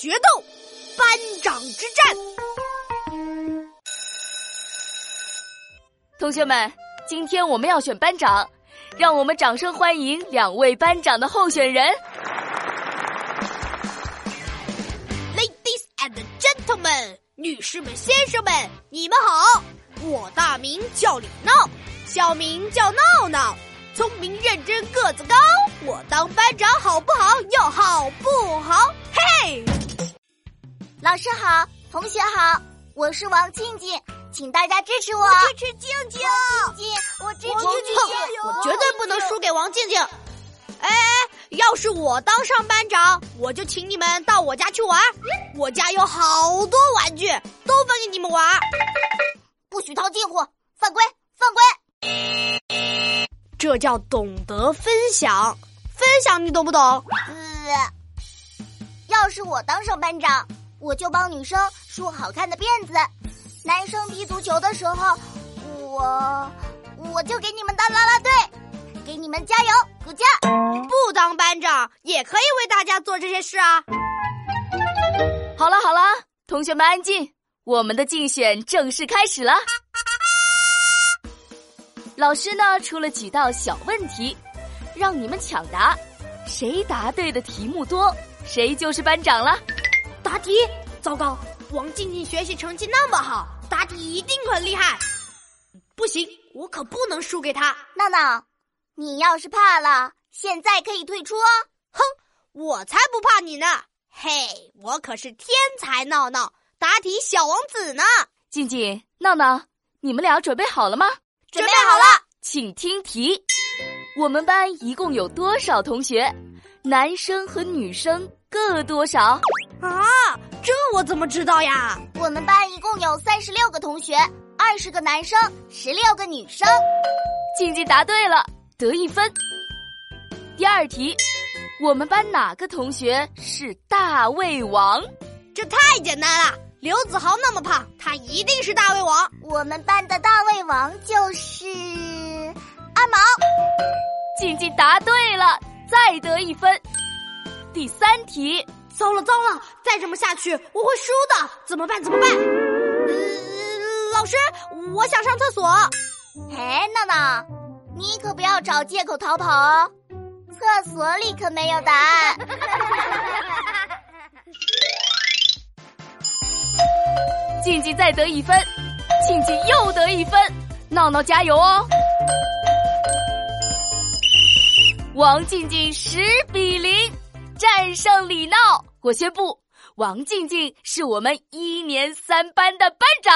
决斗班长之战。同学们，今天我们要选班长，让我们掌声欢迎两位班长的候选人。Ladies and gentlemen，女士们、先生们，你们好！我大名叫李闹，小名叫闹闹，聪明认真，个子高。我当班长好不好？要好不好？嘿！老师好，同学好，我是王静静，请大家支持我。支持静静，静静，我支持王静静，我绝对不能输给王静静。哎哎，要是我当上班长，我就请你们到我家去玩。我家有好多玩具，都分给你们玩。不许套近乎，犯规，犯规！这叫懂得分享，分享你懂不懂？呃，要是我当上班长，我就帮女生梳好看的辫子，男生踢足球的时候，我我就给你们当啦啦队，给你们加油鼓劲。不当班长也可以为大家做这些事啊！好了好了，同学们安静，我们的竞选正式开始了。老师呢出了几道小问题，让你们抢答，谁答对的题目多，谁就是班长了。答题，糟糕！王静静学习成绩那么好，答题一定很厉害。不行，我可不能输给她。闹闹，你要是怕了，现在可以退出哦。哼，我才不怕你呢！嘿，我可是天才闹闹，答题小王子呢。静静、闹闹，你们俩准备好了吗？准备好了，请听题：我们班一共有多少同学？男生和女生各多少？啊，这我怎么知道呀？我们班一共有三十六个同学，二十个男生，十六个女生。静静答对了，得一分。第二题，我们班哪个同学是大胃王？这太简单了，刘子豪那么胖，他一定是大胃王。我们班的大胃王就是阿毛。静静答对了，再得一分。第三题，糟了糟了，再这么下去我会输的，怎么办？怎么办？呃，老师，我想上厕所。哎，闹闹，你可不要找借口逃跑哦，厕所里可没有答案。静静再得一分，静静又得一分，闹闹加油哦！王静静十比零战胜李闹，我宣布，王静静是我们一年三班的班长。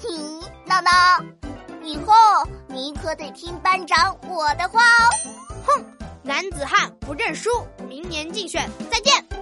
嘿，闹闹，以后你可得听班长我的话哦。哼，男子汉不认输，明年竞选再见。